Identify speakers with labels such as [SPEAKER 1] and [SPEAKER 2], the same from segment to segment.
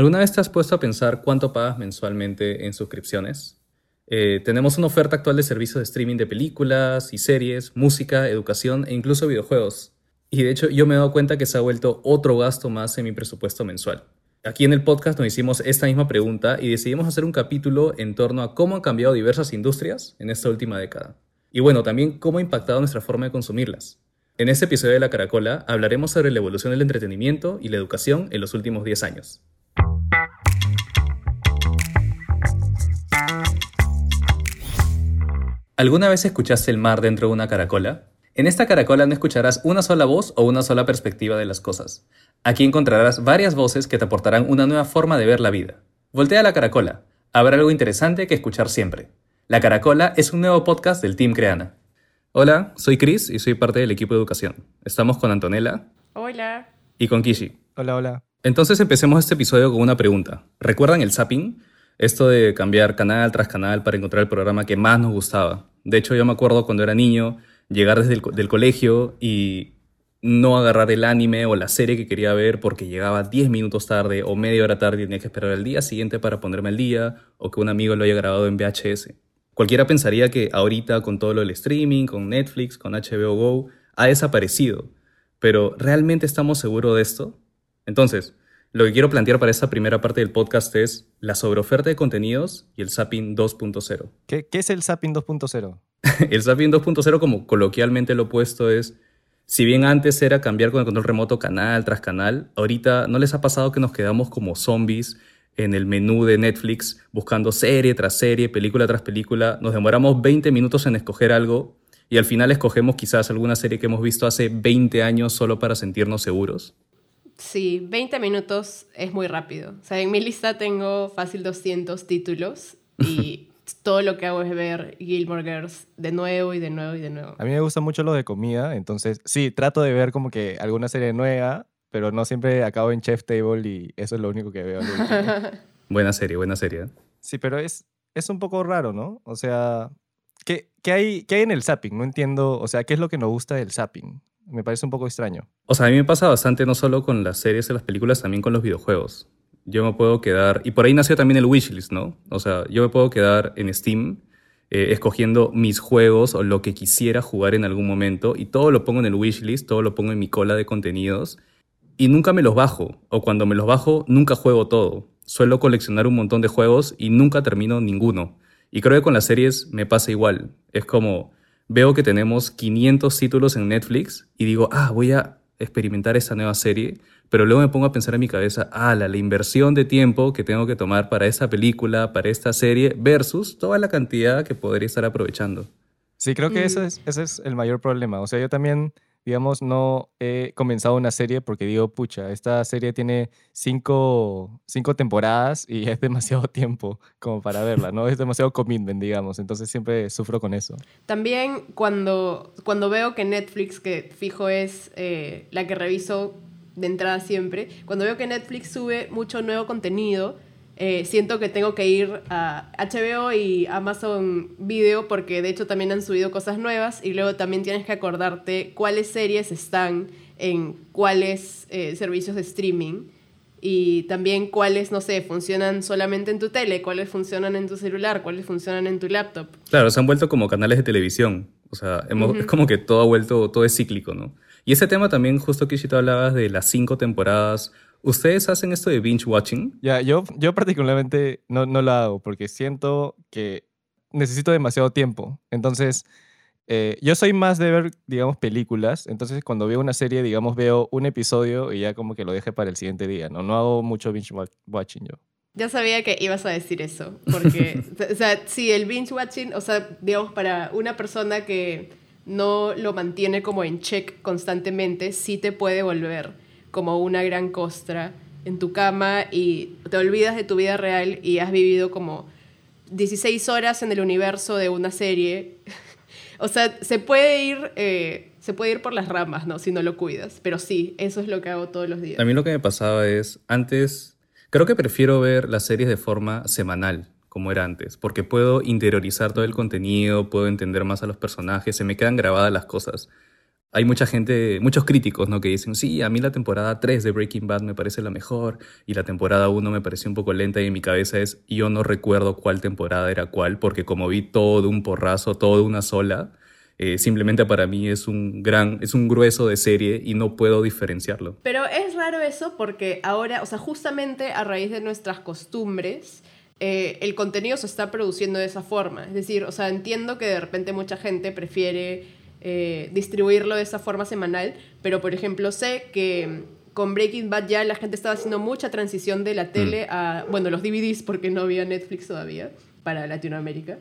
[SPEAKER 1] ¿Alguna vez te has puesto a pensar cuánto pagas mensualmente en suscripciones? Eh, tenemos una oferta actual de servicios de streaming de películas y series, música, educación e incluso videojuegos. Y de hecho yo me he dado cuenta que se ha vuelto otro gasto más en mi presupuesto mensual. Aquí en el podcast nos hicimos esta misma pregunta y decidimos hacer un capítulo en torno a cómo han cambiado diversas industrias en esta última década. Y bueno, también cómo ha impactado nuestra forma de consumirlas. En este episodio de La Caracola hablaremos sobre la evolución del entretenimiento y la educación en los últimos 10 años. ¿Alguna vez escuchaste el mar dentro de una caracola? En esta caracola no escucharás una sola voz o una sola perspectiva de las cosas. Aquí encontrarás varias voces que te aportarán una nueva forma de ver la vida. Voltea la caracola. Habrá algo interesante que escuchar siempre. La Caracola es un nuevo podcast del Team Creana. Hola, soy Chris y soy parte del equipo de educación. Estamos con Antonella.
[SPEAKER 2] Hola.
[SPEAKER 1] Y con Kishi.
[SPEAKER 3] Hola, hola.
[SPEAKER 1] Entonces empecemos este episodio con una pregunta. ¿Recuerdan el zapping? Esto de cambiar canal tras canal para encontrar el programa que más nos gustaba. De hecho, yo me acuerdo cuando era niño, llegar desde el del colegio y no agarrar el anime o la serie que quería ver porque llegaba 10 minutos tarde o media hora tarde y tenía que esperar el día siguiente para ponerme al día o que un amigo lo haya grabado en VHS. Cualquiera pensaría que ahorita con todo lo del streaming, con Netflix, con HBO Go, ha desaparecido. Pero ¿realmente estamos seguros de esto? Entonces, lo que quiero plantear para esta primera parte del podcast es la sobreoferta de contenidos y el Zapping 2.0.
[SPEAKER 3] ¿Qué, ¿Qué, es el Zapping 2.0?
[SPEAKER 1] el Zapping 2.0, como coloquialmente lo opuesto, es si bien antes era cambiar con el control remoto canal tras canal, ahorita no les ha pasado que nos quedamos como zombies en el menú de Netflix buscando serie tras serie, película tras película. Nos demoramos 20 minutos en escoger algo y al final escogemos quizás alguna serie que hemos visto hace 20 años solo para sentirnos seguros.
[SPEAKER 2] Sí, 20 minutos es muy rápido. O sea, en mi lista tengo fácil 200 títulos y todo lo que hago es ver Gilmore Girls de nuevo y de nuevo y de nuevo.
[SPEAKER 3] A mí me gusta mucho lo de comida, entonces sí, trato de ver como que alguna serie nueva, pero no siempre acabo en Chef Table y eso es lo único que veo.
[SPEAKER 1] buena serie, buena serie.
[SPEAKER 3] Sí, pero es, es un poco raro, ¿no? O sea, ¿qué, qué, hay, ¿qué hay en el zapping? No entiendo, o sea, ¿qué es lo que nos gusta del zapping? Me parece un poco extraño.
[SPEAKER 1] O sea, a mí me pasa bastante no solo con las series y las películas, también con los videojuegos yo me puedo quedar, y por ahí nació también el wishlist, ¿no? O sea, yo me puedo quedar en Steam eh, escogiendo mis juegos o lo que quisiera jugar en algún momento y todo lo pongo en el wishlist, todo lo pongo en mi cola de contenidos y nunca me los bajo, o cuando me los bajo nunca juego todo. Suelo coleccionar un montón de juegos y nunca termino ninguno. Y creo que con las series me pasa igual. Es como, veo que tenemos 500 títulos en Netflix y digo, ah, voy a experimentar esta nueva serie, pero luego me pongo a pensar en mi cabeza, ah, la, la, inversión de tiempo que tengo que tomar para esta película, para esta serie, versus toda la cantidad que podría estar aprovechando.
[SPEAKER 3] Sí, creo que ese, es, ese es el mayor problema. O sea, yo también, digamos, no he comenzado una serie porque digo, pucha, esta serie tiene cinco, cinco temporadas y es demasiado tiempo como para verla, ¿no? Es demasiado commitment, digamos. Entonces siempre sufro con eso.
[SPEAKER 2] También cuando, cuando veo que Netflix, que fijo es eh, la que reviso de entrada siempre, cuando veo que Netflix sube mucho nuevo contenido, eh, siento que tengo que ir a HBO y Amazon Video porque de hecho también han subido cosas nuevas y luego también tienes que acordarte cuáles series están en cuáles eh, servicios de streaming y también cuáles, no sé, funcionan solamente en tu tele, cuáles funcionan en tu celular, cuáles funcionan en tu laptop.
[SPEAKER 1] Claro, se han vuelto como canales de televisión. O sea, hemos, es como que todo ha vuelto, todo es cíclico, ¿no? Y ese tema también, justo que tú hablabas de las cinco temporadas. ¿Ustedes hacen esto de binge watching?
[SPEAKER 3] Ya, yo, yo particularmente no, no lo hago porque siento que necesito demasiado tiempo. Entonces, eh, yo soy más de ver, digamos, películas. Entonces, cuando veo una serie, digamos, veo un episodio y ya como que lo deje para el siguiente día. No, no hago mucho binge watching yo.
[SPEAKER 2] Ya sabía que ibas a decir eso, porque, o sea, sí, el binge watching, o sea, digamos, para una persona que no lo mantiene como en check constantemente, sí te puede volver como una gran costra en tu cama y te olvidas de tu vida real y has vivido como 16 horas en el universo de una serie. o sea, se puede ir... Eh, se puede ir por las ramas, ¿no? Si no lo cuidas. Pero sí, eso es lo que hago todos los días.
[SPEAKER 1] A mí lo que me pasaba es, antes, creo que prefiero ver las series de forma semanal como era antes, porque puedo interiorizar todo el contenido, puedo entender más a los personajes, se me quedan grabadas las cosas. Hay mucha gente, muchos críticos, ¿no? Que dicen, sí, a mí la temporada 3 de Breaking Bad me parece la mejor y la temporada 1 me pareció un poco lenta y en mi cabeza es, yo no recuerdo cuál temporada era cuál, porque como vi todo un porrazo, todo una sola, eh, simplemente para mí es un gran, es un grueso de serie y no puedo diferenciarlo.
[SPEAKER 2] Pero es raro eso porque ahora, o sea, justamente a raíz de nuestras costumbres, eh, el contenido se está produciendo de esa forma. Es decir, o sea, entiendo que de repente mucha gente prefiere eh, distribuirlo de esa forma semanal, pero por ejemplo sé que con Breaking Bad ya la gente estaba haciendo mucha transición de la tele mm. a, bueno, los DVDs porque no había Netflix todavía para Latinoamérica.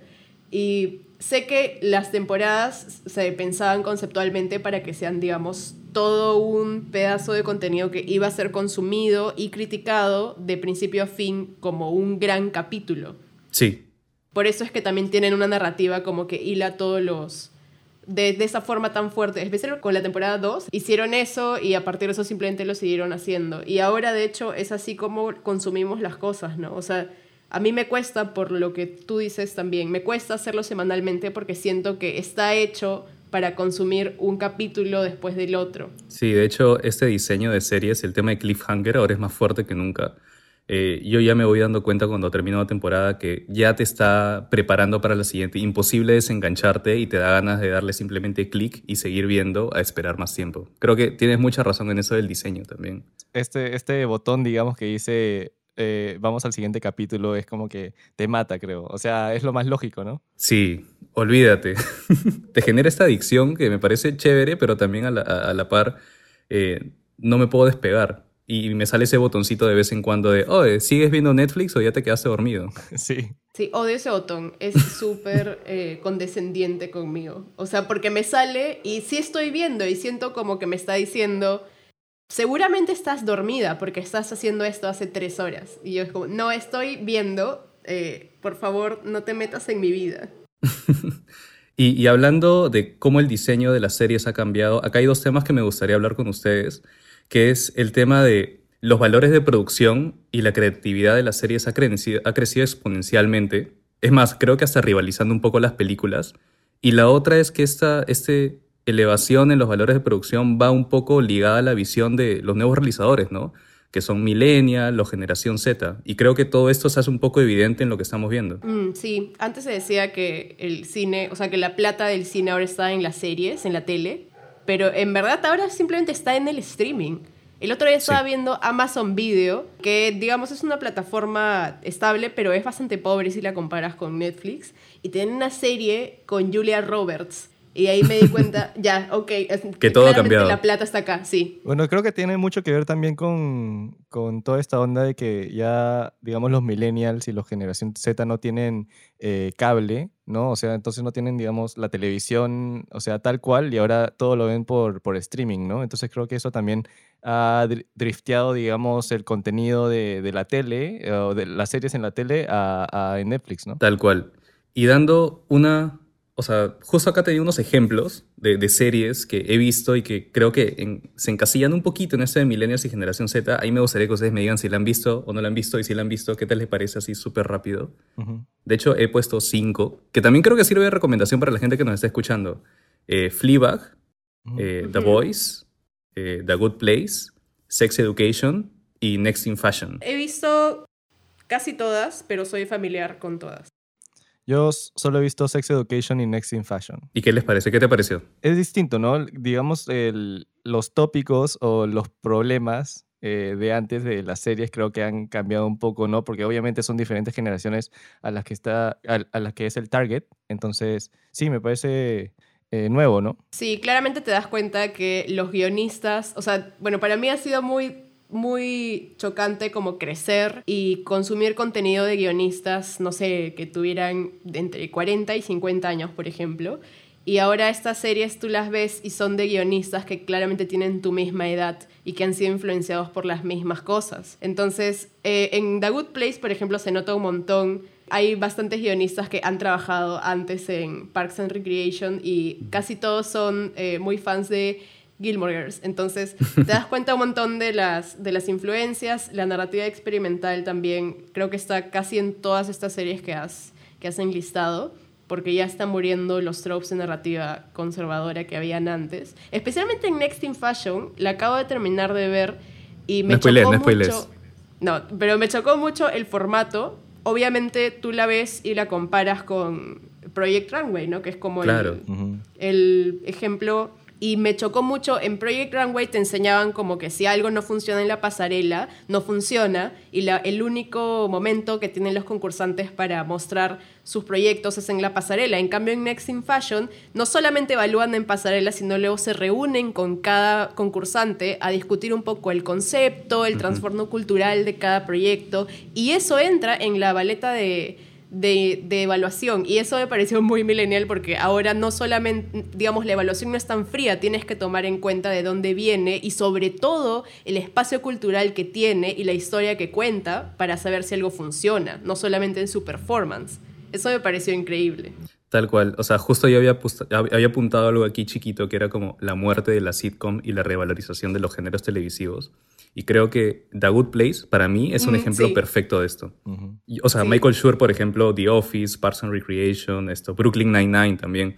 [SPEAKER 2] Y sé que las temporadas se pensaban conceptualmente para que sean, digamos, todo un pedazo de contenido que iba a ser consumido y criticado de principio a fin como un gran capítulo.
[SPEAKER 1] Sí.
[SPEAKER 2] Por eso es que también tienen una narrativa como que hila todos los, de, esa forma tan fuerte, especialmente con la temporada 2, hicieron eso y a partir de eso simplemente lo siguieron haciendo. Y ahora, de hecho, es así como consumimos las cosas, ¿no? O sea, a mí me cuesta, por lo que tú dices también, me cuesta hacerlo semanalmente porque siento que está hecho para consumir un capítulo después del otro.
[SPEAKER 1] Sí, de hecho, este diseño de series, el tema de cliffhanger, ahora es más fuerte que nunca. Eh, yo ya me voy dando cuenta cuando termino la temporada que ya te está preparando para la siguiente. Imposible desengancharte y te da ganas de darle simplemente clic y seguir viendo a esperar más tiempo. Creo que tienes mucha razón en eso del diseño también.
[SPEAKER 3] Este, este botón, digamos, que dice eh, vamos al siguiente capítulo, es como que te mata, creo. O sea, es lo más lógico, ¿no?
[SPEAKER 1] Sí, olvídate. te genera esta adicción que me parece chévere, pero también a la, par eh, no me puedo despegar y me sale ese botoncito de vez en cuando de, oye, ¿sigues viendo Netflix o ya te quedaste dormido?
[SPEAKER 3] Sí.
[SPEAKER 2] Sí, odio ese botón. Es súper eh, condescendiente conmigo. O sea, porque me sale y sí estoy viendo y siento como que me está diciendo, seguramente estás dormida porque estás haciendo esto hace tres horas. Y yo es como, no estoy viendo, eh, por favor, no te metas en mi vida.
[SPEAKER 1] y, y hablando de cómo el diseño de las series ha cambiado, acá hay dos temas que me gustaría hablar con ustedes que es el tema de los valores de producción y la creatividad de las series ha crecido, ha crecido exponencialmente. Es más, creo que hasta rivalizando un poco las películas. Y la otra es que esta este elevación en los valores de producción va un poco ligada a la visión de los nuevos realizadores, ¿no? que son millennial, los generación Z. Y creo que todo esto se hace un poco evidente en lo que estamos viendo.
[SPEAKER 2] Mm, sí, antes se decía que el cine, o sea, que la plata del cine ahora está en las series, en la tele, pero en verdad ahora simplemente está en el streaming. El otro día estaba viendo Amazon Video, que digamos es una plataforma estable, pero es bastante pobre si la comparas con Netflix. Y tiene una serie con Julia Roberts, y ahí me di cuenta, ya, ok.
[SPEAKER 1] que todo ha cambiado.
[SPEAKER 2] La plata está acá, sí.
[SPEAKER 3] Bueno, creo que tiene mucho que ver también con, con toda esta onda de que ya, digamos, los millennials y los generación Z no tienen eh, cable, ¿no? O sea, entonces no tienen, digamos, la televisión, o sea, tal cual, y ahora todo lo ven por, por streaming, ¿no? Entonces creo que eso también ha drifteado, digamos, el contenido de, de la tele, eh, o de las series en la tele a, a Netflix, ¿no?
[SPEAKER 1] Tal cual. Y dando una o sea, justo acá te di unos ejemplos de, series que he visto y que creo que se encasillan un poquito en este de Millennials y Generación Z. Ahí me gustaría que ustedes me digan si la han visto o no la han visto y si la han visto, qué tal les parece así súper rápido. De hecho, he puesto cinco, que también creo que sirve de recomendación para la gente que nos está escuchando. Eh, Fleabag, eh, The Voice, eh, The Good Place, Sex Education y Next in Fashion.
[SPEAKER 2] He visto casi todas, pero soy familiar con todas.
[SPEAKER 3] Yo solo he visto Sex Education y Next in Fashion.
[SPEAKER 1] ¿Y qué les parece? ¿Qué te pareció?
[SPEAKER 3] Es distinto, ¿no? Digamos, los tópicos o los problemas eh, de antes de las series creo que han cambiado un poco, ¿no? Porque obviamente son diferentes generaciones a las que, está, a, las que es el target. Entonces, sí, me parece eh, nuevo, ¿no?
[SPEAKER 2] Sí, claramente te das cuenta que los guionistas, o sea, bueno, para mí ha sido muy muy chocante como crecer y consumir contenido de guionistas, no sé, que tuvieran entre 40 y 50 años, por ejemplo. Y ahora estas series tú las ves y son de guionistas que claramente tienen tu misma edad y que han sido influenciados por las mismas cosas. Entonces, eh, en The Good Place, por ejemplo, se nota un montón. Hay bastantes guionistas que han trabajado antes en Parks and Recreation y casi todos son eh, muy fans de Gilmore Girls. Entonces, te das cuenta un montón de las, de las influencias, la narrativa experimental también, creo que está casi en todas estas series que has, que has enlistado. porque ya están muriendo los tropes de narrativa conservadora que habían antes. Especialmente en Next in Fashion, la acabo de terminar de ver y me
[SPEAKER 1] No
[SPEAKER 2] chocó
[SPEAKER 1] spoilees, no
[SPEAKER 2] mucho. No, pero me chocó mucho el formato. Obviamente tú la ves y la comparas con Project Runway, ¿no? Que es como el-
[SPEAKER 1] Claro.
[SPEAKER 3] Ujú.
[SPEAKER 2] el ejemplo y me chocó mucho en Project Runway te enseñaban como que si algo no funciona en la pasarela no funciona y la- el único momento que tienen los concursantes para mostrar sus proyectos es en la pasarela. En cambio en Next in Fashion no solamente evalúan en pasarela sino luego se reúnen con cada concursante a discutir un poco el concepto el trastorno cultural de cada proyecto y eso entra en la baleta de de, de evaluación. Y eso me pareció muy millennial porque ahora no solamente, digamos, la evaluación no es tan fría, tienes que tomar en cuenta de dónde viene y sobre todo el espacio cultural que tiene y la historia que cuenta para saber si algo funciona, no solamente en su performance. Eso me pareció increíble.
[SPEAKER 1] Tal cual. O sea, justo yo había, había apuntado algo aquí chiquito que era como la muerte de la sitcom y la revalorización de los géneros televisivos. Y creo que The Good Place, para mí, es un
[SPEAKER 2] Mm,
[SPEAKER 1] ejemplo
[SPEAKER 2] sí.
[SPEAKER 1] perfecto de esto. Y, O sea,
[SPEAKER 2] Sí.
[SPEAKER 1] Michael Schur, por ejemplo, The Office, Parks and Recreation, esto, Brooklyn Nine-Nine también.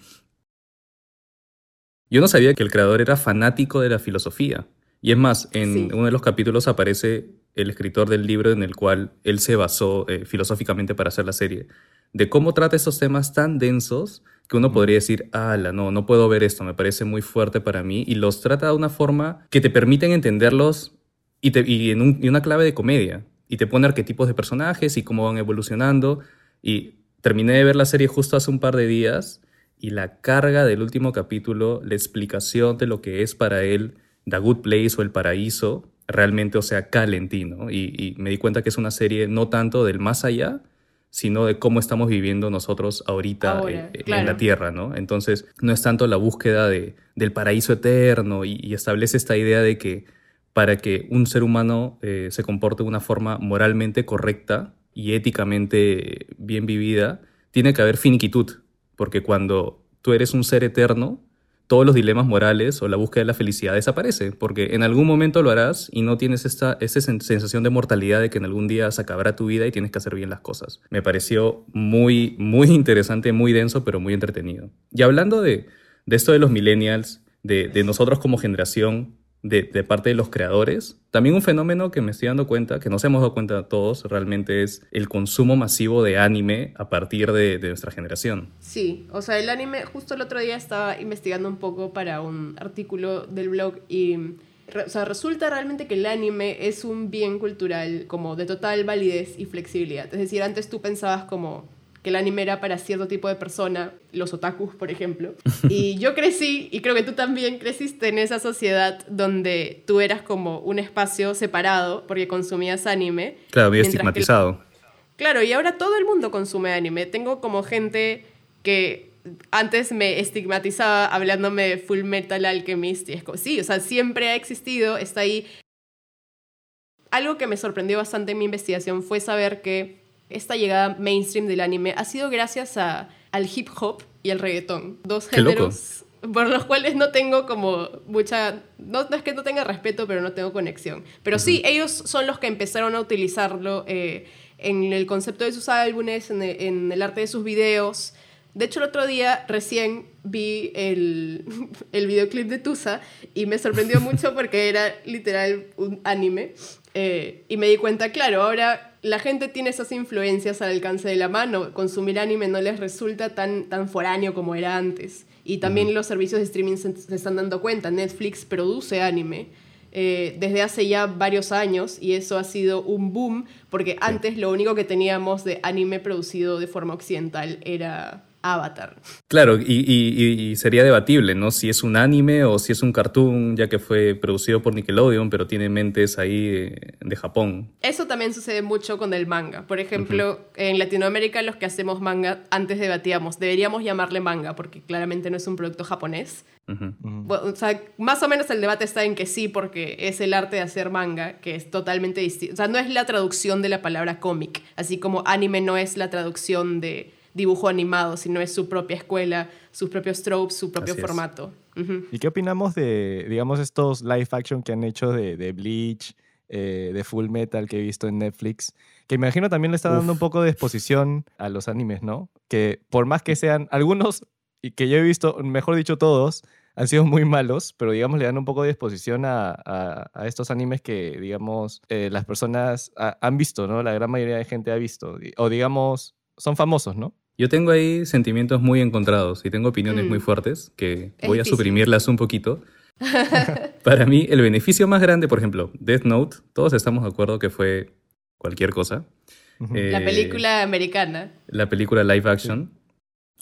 [SPEAKER 1] Yo no sabía que el creador era fanático de la filosofía. Y es más, en
[SPEAKER 2] Sí.
[SPEAKER 1] uno de los capítulos aparece el escritor del libro en el cual él se basó eh, filosóficamente para hacer la serie. De cómo trata esos temas tan densos que uno podría decir, ala, no, no puedo ver esto, me parece muy fuerte para mí. Y los trata de una forma que te permiten entenderlos y, te- y en un- y una clave de comedia. Y te pone arquetipos de personajes y cómo van evolucionando. Y terminé de ver la serie justo hace un par de días y la carga del último capítulo, la explicación de lo que es para él The Good Place o El Paraíso, realmente, o sea, calentino. Y, y me di cuenta que es una serie no tanto del más allá, sino de cómo estamos viviendo nosotros ahorita
[SPEAKER 2] Ahora,
[SPEAKER 1] eh, en la Tierra, ¿no? Entonces, no es tanto la búsqueda de, del paraíso eterno y, y establece esta idea de que para que un ser humano eh, se comporte de una forma moralmente correcta y éticamente bien vivida, tiene que haber finiquitud, porque cuando tú eres un ser eterno, todos los dilemas morales o la búsqueda de la felicidad desaparece, porque en algún momento lo harás y no tienes esta, esta sen- sensación de mortalidad de que en algún día se acabará tu vida y tienes que hacer bien las cosas. Me pareció muy, muy interesante, muy denso, pero muy entretenido. Y hablando de, esto de los millennials, de nosotros como generación, de, parte de los creadores. También un fenómeno que me estoy dando cuenta, que nos hemos dado cuenta todos, realmente es el consumo masivo de anime a partir de, de nuestra generación.
[SPEAKER 2] Sí, o sea, el anime, justo el otro día estaba investigando un poco para un artículo del blog y, o sea, resulta realmente que el anime es un bien cultural como de total validez y flexibilidad. Es decir, antes tú pensabas como que el anime era para cierto tipo de persona, los otakus, por ejemplo. Y yo crecí, y creo que tú también creciste en esa sociedad donde tú eras como un espacio separado porque consumías anime.
[SPEAKER 1] Claro, medio
[SPEAKER 2] que-
[SPEAKER 1] estigmatizado.
[SPEAKER 2] Claro, y ahora todo el mundo consume anime. Tengo como gente que antes me estigmatizaba hablándome de Full Metal Alchemist y es como, sí, o sea, siempre ha existido, está ahí. Algo que me sorprendió bastante en mi investigación fue saber que esta llegada mainstream del anime ha sido gracias a, al hip hop y al reggaetón, dos géneros por los cuales no tengo como mucha, no, no es que no tenga respeto, pero no tengo conexión. Pero sí, ellos son los que empezaron a utilizarlo eh, en el concepto de sus álbumes, en el, en el arte de sus videos. De hecho, el otro día recién vi el, el videoclip de Tusa y me sorprendió mucho porque era literal un anime. eh, y me di cuenta, claro, ahora la gente tiene esas influencias al alcance de la mano. Consumir anime no les resulta tan, tan foráneo como era antes. Y también los servicios de streaming se, se están dando cuenta. Netflix produce anime eh, desde hace ya varios años y eso ha sido un boom porque antes lo único que teníamos de anime producido de forma occidental era Avatar.
[SPEAKER 1] Claro, y, y- y- y sería debatible, ¿no? Si es un anime o si es un cartoon, ya que fue producido por Nickelodeon, pero tiene mentes ahí de, de Japón.
[SPEAKER 2] Eso también sucede mucho con el manga. Por ejemplo, en Latinoamérica los que hacemos manga antes debatíamos, deberíamos llamarle manga porque claramente no es un producto japonés. Bueno, o sea, más o menos el debate está en que sí, porque es el arte de hacer manga, que es totalmente distinto. O sea, no es la traducción de la palabra cómic, así como anime no es la traducción de dibujo animado, sino es su propia escuela, sus propios tropes, su propio
[SPEAKER 1] Así
[SPEAKER 2] formato.
[SPEAKER 3] ¿Y qué opinamos de, digamos, estos live action que han hecho de, de Bleach, eh, de Full Metal que he visto en Netflix, que me imagino también le está dando un poco de exposición a los animes, ¿no? Que por más que sean algunos, y que yo he visto, mejor dicho todos, han sido muy malos, pero digamos le dan un poco de exposición a, a, estos animes que, digamos, eh, las personas han visto, ¿no? La gran mayoría de gente ha visto, o digamos, son famosos, ¿no?
[SPEAKER 1] Yo tengo ahí sentimientos muy encontrados y tengo opiniones muy mm. fuertes que voy a suprimirlas un poquito. Para mí, el beneficio más grande, por ejemplo, Death Note, todos estamos de acuerdo que fue cualquier cosa.
[SPEAKER 2] la eh, película americana.
[SPEAKER 1] La película live action.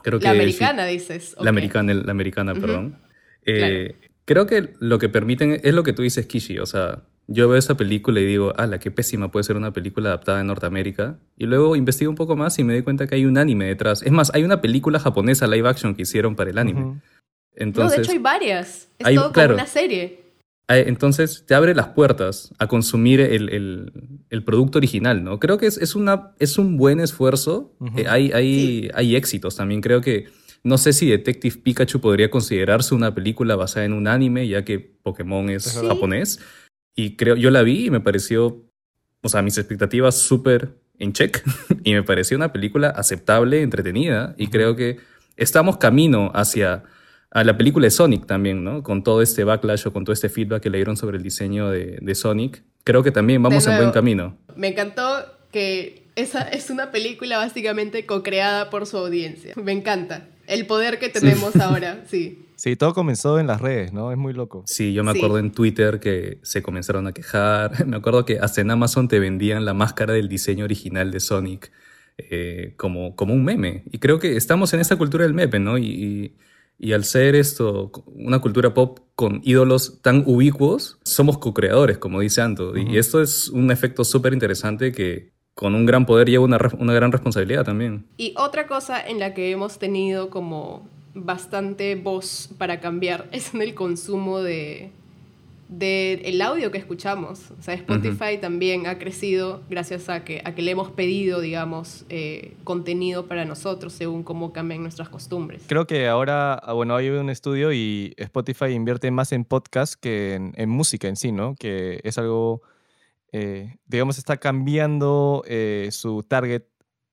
[SPEAKER 2] Creo la americana, dices.
[SPEAKER 1] La americana, la americana, perdón. Eh, creo que lo que permiten es lo que tú dices, Kishi. O sea, yo veo esa película y digo, ah, la qué pésima puede ser una película adaptada en Norteamérica. Y luego investigo un poco más y me doy cuenta que hay un anime detrás. Es más, hay una película japonesa live action que hicieron para el anime.
[SPEAKER 2] Entonces, no, de hecho hay varias. Es todo como una serie.
[SPEAKER 1] Entonces te abre las puertas a consumir el, el, producto original, ¿no? Creo que es, es, una, es un buen esfuerzo. Eh, hay, hay, hay éxitos también. Creo que no sé si Detective Pikachu podría considerarse una película basada en un anime, ya que Pokémon es japonés. Y creo, yo la vi y me pareció, o sea, mis expectativas súper en check. y me pareció una película aceptable, entretenida. Y creo que estamos camino hacia a la película de Sonic también, ¿no? Con todo este backlash o con todo este feedback que le dieron sobre el diseño de, de Sonic. Creo que también vamos en buen camino.
[SPEAKER 2] Me encantó que esa es una película básicamente co-creada por su audiencia. Me encanta. El poder que tenemos ahora, sí.
[SPEAKER 3] Sí, todo comenzó en las redes, ¿no? Es muy loco.
[SPEAKER 1] Sí, yo me acuerdo en Twitter que se comenzaron a quejar. Me acuerdo que hasta en Amazon te vendían la máscara del diseño original de Sonic eh, como, como un meme. Y creo que estamos en esa cultura del meme, ¿no? Y, y, al ser esto una cultura pop con ídolos tan ubicuos, somos co-creadores, como dice Anto. Y esto es un efecto súper interesante que, con un gran poder lleva una, una, gran responsabilidad también.
[SPEAKER 2] Y otra cosa en la que hemos tenido como bastante voz para cambiar es en el consumo de, el audio que escuchamos. O sea, Spotify también ha crecido gracias a que, a que le hemos pedido, digamos, eh, contenido para nosotros según cómo cambian nuestras costumbres.
[SPEAKER 3] Creo que ahora, ah, bueno, hay un estudio y Spotify invierte más en podcast que en, en música en sí, ¿no? Que es algo eh, digamos, está cambiando eh, su target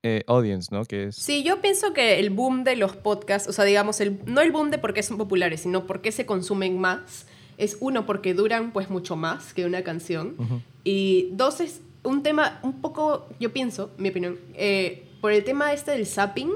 [SPEAKER 3] eh, audience, ¿no? Que es...
[SPEAKER 2] Sí, yo pienso que el boom de los podcasts, o sea, digamos, el, no el boom de porque son populares, sino porque se consumen más, es uno, porque duran pues mucho más que una canción, y dos, es un tema un poco, yo pienso, mi opinión, por el tema este del zapping,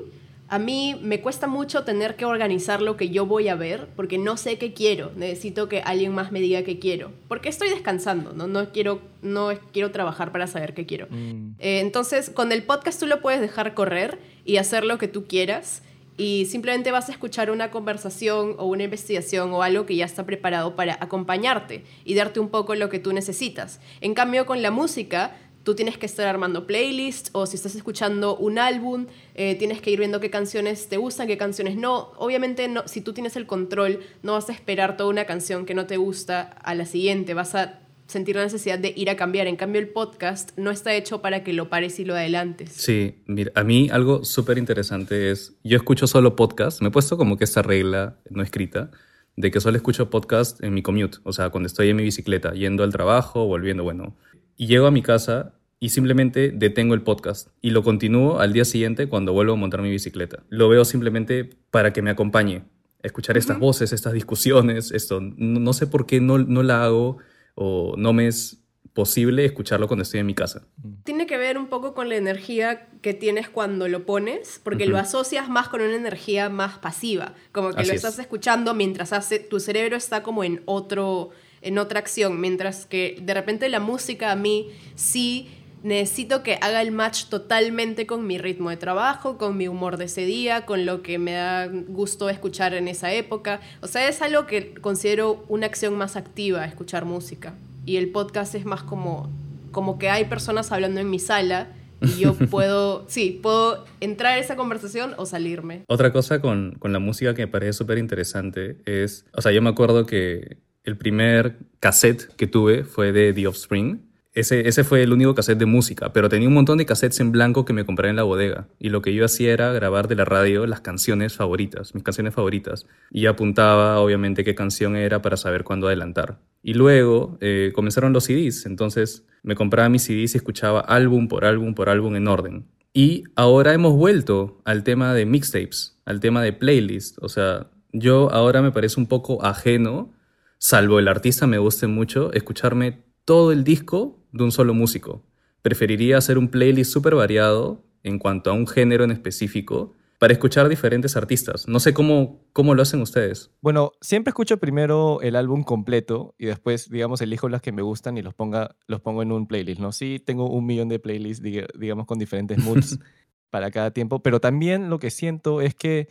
[SPEAKER 2] a mí me cuesta mucho tener que organizar lo que yo voy a ver porque no sé qué quiero. Necesito que alguien más me diga qué quiero. Porque estoy descansando, ¿no? No quiero, no quiero trabajar para saber qué quiero. Mm. Eh, entonces, con el podcast tú lo puedes dejar correr y hacer lo que tú quieras. Y simplemente vas a escuchar una conversación o una investigación o algo que ya está preparado para acompañarte y darte un poco lo que tú necesitas. En cambio, con la música, tú tienes que estar armando playlists o si estás escuchando un álbum, eh, tienes que ir viendo qué canciones te gustan, qué canciones no. Obviamente, no, si tú tienes el control, no vas a esperar toda una canción que no te gusta a la siguiente, vas a sentir la necesidad de ir a cambiar. En cambio, el podcast no está hecho para que lo pares y lo adelantes.
[SPEAKER 1] Sí, mira, a mí algo súper interesante es, yo escucho solo podcast, me he puesto como que esta regla no escrita, de que solo escucho podcast en mi commute, o sea, cuando estoy en mi bicicleta, yendo al trabajo, volviendo, bueno, y llego a mi casa y simplemente detengo el podcast y lo continúo al día siguiente cuando vuelvo a montar mi bicicleta. Lo veo simplemente para que me acompañe, escuchar estas voces, estas discusiones, esto. No, sé por qué no, no la hago o no me es posible escucharlo cuando estoy en mi casa.
[SPEAKER 2] Tiene que ver un poco con la energía que tienes cuando lo pones, porque lo asocias más con una energía más pasiva, como que lo estás escuchando mientras hace, tu cerebro está como en otro en otra acción, mientras que de repente la música a mí sí necesito que haga el match totalmente con mi ritmo de trabajo, con mi humor de ese día, con lo que me da gusto escuchar en esa época. O sea, es algo que considero una acción más activa, escuchar música. Y el podcast es más como, como que hay personas hablando en mi sala y yo puedo, sí, puedo entrar a esa conversación o salirme.
[SPEAKER 1] Otra cosa con, con la música que me parece súper interesante es, o sea, yo me acuerdo que el primer cassette que tuve fue de The Offspring. Ese, ese fue el único cassette de música, pero tenía un montón de cassettes en blanco que me compré en la bodega. Y lo que yo hacía era grabar de la radio las canciones favoritas, mis canciones favoritas. Y apuntaba, obviamente, qué canción era para saber cuándo adelantar. Y luego eh, comenzaron los CDs, entonces me compraba mis CDs y escuchaba álbum por álbum por álbum en orden. Y ahora hemos vuelto al tema de mixtapes, al tema de playlist. O sea, yo ahora me parece un poco ajeno, salvo el artista me guste mucho, escucharme todo el disco de un solo músico. Preferiría hacer un playlist súper variado en cuanto a un género en específico para escuchar diferentes artistas. No sé cómo, cómo lo hacen ustedes.
[SPEAKER 3] Bueno, siempre escucho primero el álbum completo y después, digamos, elijo las que me gustan y los, ponga, los pongo en un playlist, ¿no? Sí, tengo un millón de playlists, digamos, con diferentes moods para cada tiempo, pero también lo que siento es que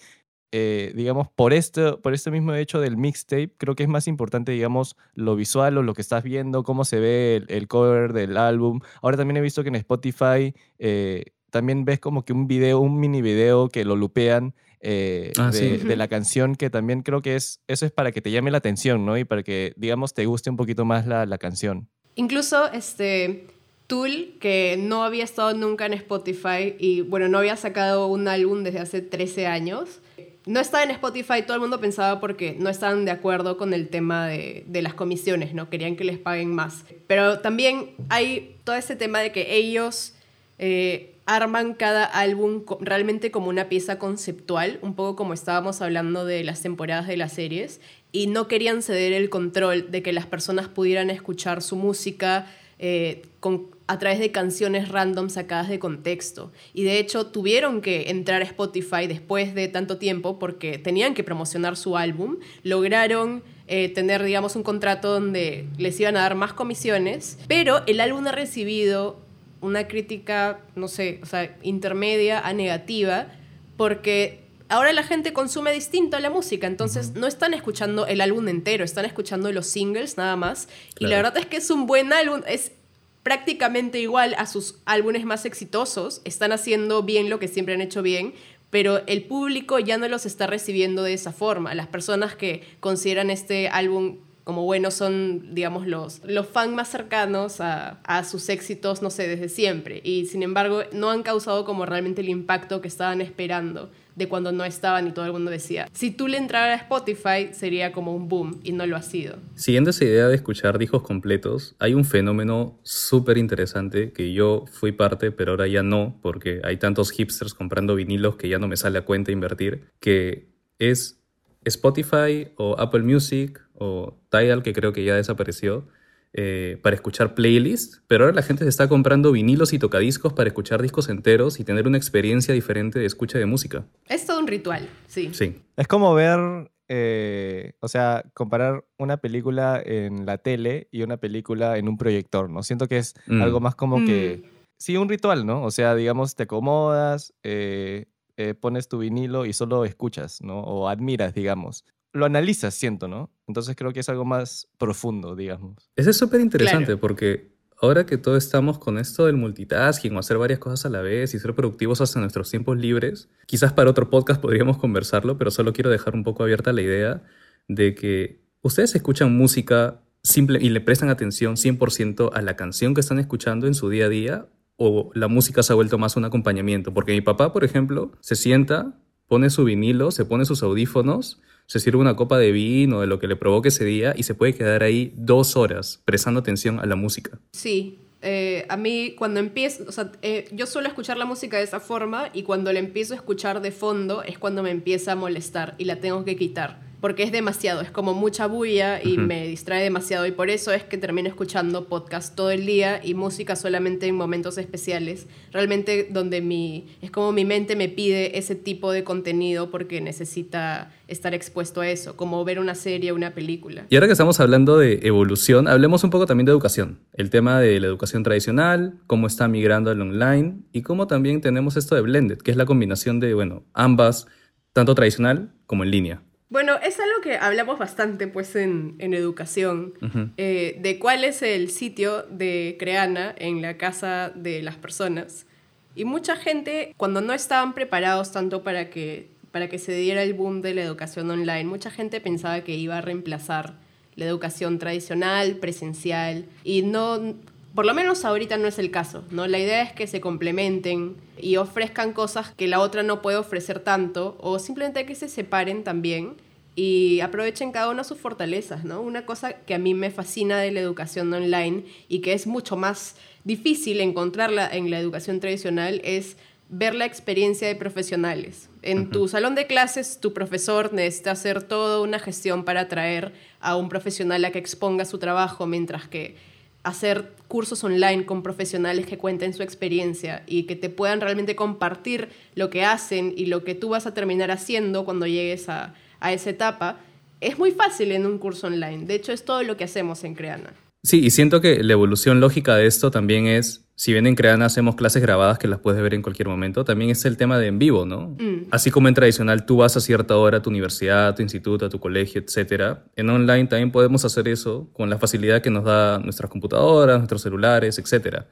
[SPEAKER 3] eh, digamos, por este, por este mismo hecho del mixtape, creo que es más importante, digamos, lo visual o lo que estás viendo, cómo se ve el, cover del álbum. Ahora también he visto que en Spotify eh, también ves como que un video, un mini video que lo lupean eh, ah, de, la canción, que también creo que es, eso es para que te llame la atención, ¿no? Y para que, digamos, te guste un poquito más la, la canción.
[SPEAKER 2] Incluso, este... Tool, que no había estado nunca en Spotify y bueno, no había sacado un álbum desde hace 13 años no estaba en Spotify, todo el mundo pensaba porque no estaban de acuerdo con el tema de, las comisiones, ¿no? Querían que les paguen más. Pero también hay todo ese tema de que ellos eh, arman cada álbum realmente como una pieza conceptual, un poco como estábamos hablando de las temporadas de las series, y no querían ceder el control de que las personas pudieran escuchar su música eh, con a través de canciones random sacadas de contexto. Y de hecho tuvieron que entrar a Spotify después de tanto tiempo porque tenían que promocionar su álbum. Lograron eh, tener, digamos, un contrato donde les iban a dar más comisiones, pero el álbum ha recibido una crítica, no sé, o sea, intermedia a negativa, porque ahora la gente consume distinto la música, entonces no están escuchando el álbum entero, están escuchando los singles nada más. Y la verdad es que es un buen álbum, es prácticamente igual a sus álbumes más exitosos, están haciendo bien lo que siempre han hecho bien, pero el público ya no los está recibiendo de esa forma. Las personas que consideran este álbum como bueno son, digamos, los, los fans más cercanos a, a, sus éxitos, no sé, desde siempre. Y sin embargo, no han causado como realmente el impacto que estaban esperando de cuando no estaban y todo el mundo decía, si tú le entraras a Spotify sería como un boom y no lo ha sido.
[SPEAKER 1] Siguiendo esa idea de escuchar discos completos, hay un fenómeno súper interesante que yo fui parte, pero ahora ya no, porque hay tantos hipsters comprando vinilos que ya no me sale a cuenta invertir, que es Spotify o Apple Music o Tidal, que creo que ya desapareció, eh, para escuchar playlists, pero ahora la gente se está comprando vinilos y tocadiscos para escuchar discos enteros y tener una experiencia diferente de escucha de música.
[SPEAKER 2] Es todo un ritual, sí.
[SPEAKER 1] Sí.
[SPEAKER 3] Es como ver, eh, o sea, comparar una película en la tele y una película en un proyector, ¿no? Siento que es mm. algo más como que, mm. sí, un ritual, ¿no? O sea, digamos, te acomodas, eh, pones tu vinilo y solo escuchas, ¿no? O admiras, digamos lo analizas, siento, ¿no? Entonces creo que es algo más profundo, digamos.
[SPEAKER 1] Eso es súper interesante porque ahora que todos estamos con esto del multitasking o hacer varias cosas a la vez y ser productivos hasta nuestros tiempos libres, quizás para otro podcast podríamos conversarlo, pero solo quiero dejar un poco abierta la idea de que ustedes escuchan música simple y le prestan atención 100% a la canción que están escuchando en su día a día o la música se ha vuelto más un acompañamiento. Porque mi papá, por ejemplo, se sienta, pone su vinilo, se pone sus audífonos se sirve una copa de vino, de lo que le provoque ese día, y se puede quedar ahí dos horas prestando atención a la música.
[SPEAKER 2] Sí, eh, a mí cuando empiezo, o sea, eh, yo suelo escuchar la música de esa forma y cuando la empiezo a escuchar de fondo es cuando me empieza a molestar y la tengo que quitar porque es demasiado, es como mucha bulla y me distrae demasiado y por eso es que termino escuchando podcast todo el día y música solamente en momentos especiales, realmente donde mi, es como mi mente me pide ese tipo de contenido porque necesita estar expuesto a eso, como ver una serie, una película.
[SPEAKER 1] Y ahora que estamos hablando de evolución, hablemos un poco también de educación, el tema de la educación tradicional, cómo está migrando al online y cómo también tenemos esto de blended, que es la combinación de, bueno, ambas, tanto tradicional como en línea.
[SPEAKER 2] Bueno, es algo que hablamos bastante pues en, educación, eh, de cuál es el sitio de Creana en la casa de las personas. Y mucha gente, cuando no estaban preparados tanto para que, para que se diera el boom de la educación online, mucha gente pensaba que iba a reemplazar la educación tradicional, presencial, y no, por lo menos ahorita no es el caso, ¿no? La idea es que se complementen y ofrezcan cosas que la otra no puede ofrecer tanto o simplemente que se separen también y aprovechen cada uno sus fortalezas, ¿no? Una cosa que a mí me fascina de la educación online y que es mucho más difícil encontrarla en la educación tradicional es ver la experiencia de profesionales. En tu salón de clases, tu profesor necesita hacer toda una gestión para atraer a un profesional a que exponga su trabajo, mientras que hacer cursos online con profesionales que cuenten su experiencia y que te puedan realmente compartir lo que hacen y lo que tú vas a terminar haciendo cuando llegues a, a esa etapa, es muy fácil en un curso online. De hecho, es todo lo que hacemos en Creana.
[SPEAKER 1] Sí, y siento que la evolución lógica de esto también es, si bien en Creana hacemos clases grabadas que las puedes ver en cualquier momento, también es el tema de en vivo, ¿no?
[SPEAKER 2] Mm.
[SPEAKER 1] Así como en tradicional tú vas a cierta hora a tu universidad, a tu instituto, a tu colegio, etcétera, en online también podemos hacer eso con la facilidad que nos da nuestras computadoras, nuestros celulares, etcétera.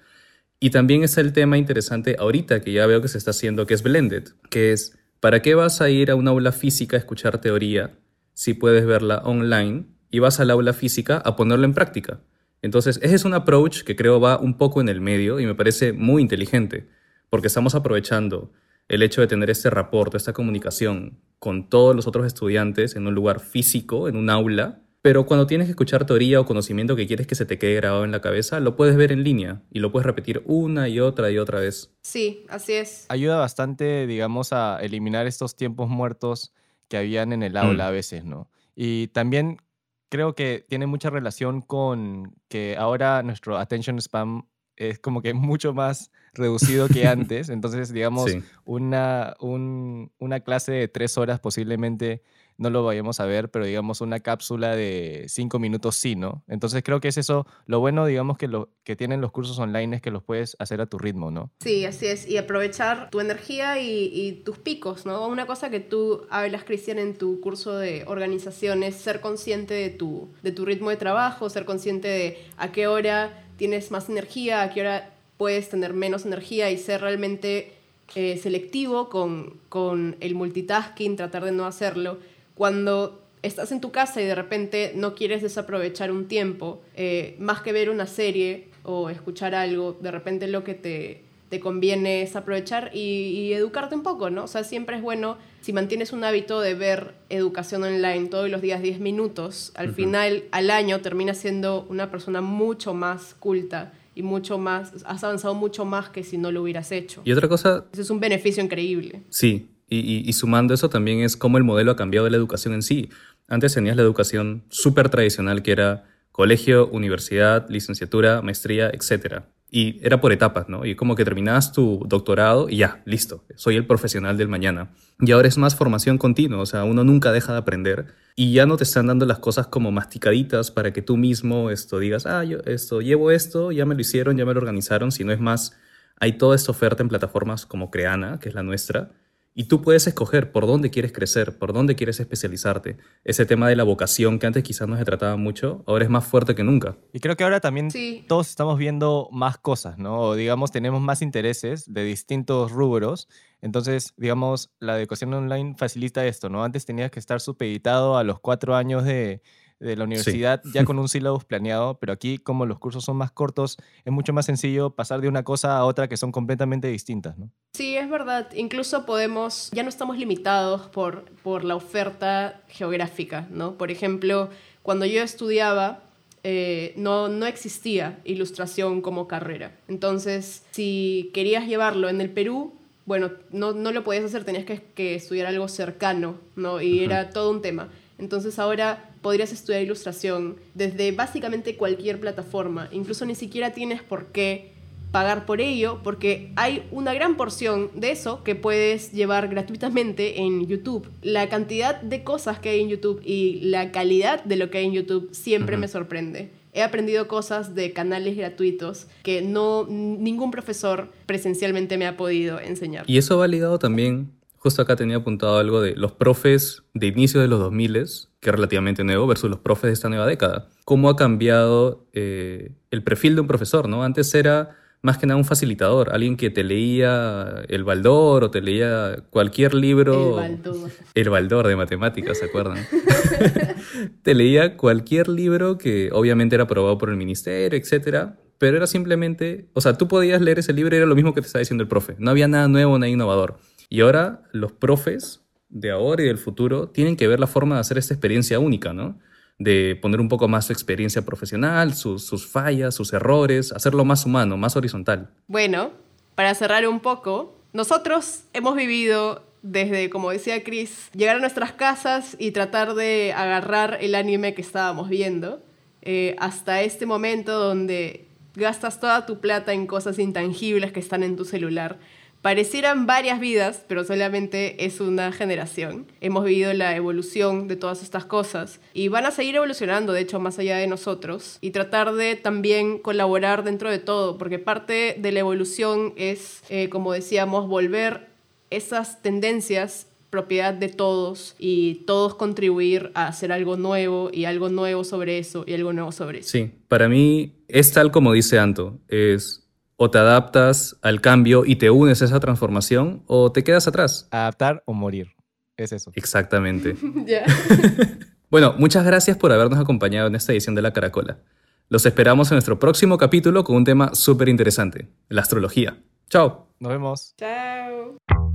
[SPEAKER 1] Y también es el tema interesante ahorita que ya veo que se está haciendo, que es blended, que es, ¿para qué vas a ir a una aula física a escuchar teoría si puedes verla online y vas al aula física a ponerlo en práctica? Entonces, ese es un approach que creo va un poco en el medio y me parece muy inteligente, porque estamos aprovechando el hecho de tener este rapport, esta comunicación con todos los otros estudiantes en un lugar físico, en un aula, pero cuando tienes que escuchar teoría o conocimiento que quieres que se te quede grabado en la cabeza, lo puedes ver en línea y lo puedes repetir una y otra y otra vez.
[SPEAKER 2] Sí, así es.
[SPEAKER 3] Ayuda bastante, digamos, a eliminar estos tiempos muertos que habían en el aula
[SPEAKER 1] Mm.
[SPEAKER 3] a veces, ¿no? Y también creo que tiene mucha relación con que ahora nuestro attention spam es como que mucho más reducido que antes. Entonces, digamos,
[SPEAKER 1] Sí.
[SPEAKER 3] una, un- una clase de tres horas posiblemente no lo vayamos a ver, pero digamos una cápsula de cinco minutos sí, ¿no? Entonces creo que es eso, lo bueno, digamos, que, lo, que tienen los cursos online es que los puedes hacer a tu ritmo, ¿no?
[SPEAKER 2] Sí, así es. Y aprovechar tu energía y, y tus picos, ¿no? Una cosa que tú hablas, Cristian, en tu curso de organización es ser consciente de tu, de tu ritmo de trabajo, ser consciente de a qué hora tienes más energía, a qué hora puedes tener menos energía y ser realmente eh, selectivo con, con el multitasking, tratar de no hacerlo. Cuando estás en tu casa y de repente no quieres desaprovechar un tiempo, eh, más que ver una serie o escuchar algo, de repente lo que te, te conviene es aprovechar y, y educarte un poco, ¿no? O sea, siempre es bueno, si mantienes un hábito de ver educación online todos los días 10 minutos, al final, al año, terminas siendo una persona mucho más culta y mucho más, has avanzado mucho más que si no lo hubieras hecho.
[SPEAKER 1] Y otra cosa,
[SPEAKER 2] Ese es un beneficio increíble.
[SPEAKER 1] sí, y, y- y sumando eso también es cómo el modelo ha cambiado de la educación en sí. Antes tenías la educación súper tradicional que era colegio, universidad, licenciatura, maestría, etc. Y era por etapas, ¿no? Y como que terminabas tu doctorado y ya, listo, soy el profesional del mañana. Y ahora es más formación continua, o sea, uno nunca deja de aprender y ya no te están dando las cosas como masticaditas para que tú mismo esto digas, ah, yo esto llevo esto, ya me lo hicieron, ya me lo organizaron, sino es más, hay toda esta oferta en plataformas como Creana, que es la nuestra, y tú puedes escoger por dónde quieres crecer, por dónde quieres especializarte. Ese tema de la vocación que antes quizás no se trataba mucho, ahora es más fuerte que nunca.
[SPEAKER 3] Y creo que ahora también
[SPEAKER 2] Sí.
[SPEAKER 3] todos estamos viendo más cosas, ¿no? O digamos, tenemos más intereses de distintos rubros. Entonces, digamos, la educación online facilita esto, ¿no? Antes tenías que estar supeditado a los cuatro años de, de la universidad ya con un syllabus planeado, pero aquí como los cursos son más cortos, es mucho más sencillo pasar de una cosa a otra que son completamente distintas, ¿no?
[SPEAKER 2] Sí, es verdad. Incluso podemos, ya no estamos limitados por, por la oferta geográfica, ¿no? Por ejemplo, cuando yo estudiaba, eh, no, no existía ilustración como carrera. Entonces, si querías llevarlo en el Perú, bueno, no, no lo podías hacer, tenías que, que estudiar algo cercano, ¿no? Y era todo un tema. Entonces ahora podrías estudiar ilustración desde básicamente cualquier plataforma. Incluso ni siquiera tienes por qué pagar por ello, porque hay una gran porción de eso que puedes llevar gratuitamente en YouTube. La cantidad de cosas que hay en YouTube y la calidad de lo que hay en YouTube siempre me sorprende. He aprendido cosas de canales gratuitos que no ningún profesor presencialmente me ha podido enseñar.
[SPEAKER 1] Y eso va ligado también, justo acá tenía apuntado algo de los profes de inicio de los 2000, que es relativamente nuevo, versus los profes de esta nueva década. ¿Cómo ha cambiado eh, el perfil de un profesor? ¿no? Antes era más que nada un facilitador, alguien que te leía el Baldor o te leía cualquier libro.
[SPEAKER 2] El Baldor.
[SPEAKER 1] El Baldor de matemáticas, ¿se acuerdan? te leía cualquier libro que obviamente era aprobado por el ministerio, etcétera, pero era simplemente, o sea, tú podías leer ese libro y era lo mismo que te estaba diciendo el profe. No había nada nuevo, nada innovador. Y ahora los profes de ahora y del futuro tienen que ver la forma de hacer esta experiencia única, ¿no? De poner un poco más su experiencia profesional, sus, sus fallas, sus errores, hacerlo más humano, más horizontal.
[SPEAKER 2] Bueno, para cerrar un poco, nosotros hemos vivido desde, como decía Chris, llegar a nuestras casas y tratar de agarrar el anime que estábamos viendo, eh, hasta este momento donde gastas toda tu plata en cosas intangibles que están en tu celular. Parecieran varias vidas, pero solamente es una generación. Hemos vivido la evolución de todas estas cosas y van a seguir evolucionando, de hecho, más allá de nosotros, y tratar de también colaborar dentro de todo, porque parte de la evolución es, eh, como decíamos, volver esas tendencias propiedad de todos y todos contribuir a hacer algo nuevo y algo nuevo sobre eso y algo nuevo sobre eso.
[SPEAKER 1] Sí, para mí es tal como dice Anto, es o te adaptas al cambio y te unes a esa transformación o te quedas atrás.
[SPEAKER 3] Adaptar o morir, es eso.
[SPEAKER 1] Exactamente. bueno, muchas gracias por habernos acompañado en esta edición de La Caracola. Los esperamos en nuestro próximo capítulo con un tema súper interesante, la astrología. Chao.
[SPEAKER 3] Nos vemos.
[SPEAKER 2] Chao.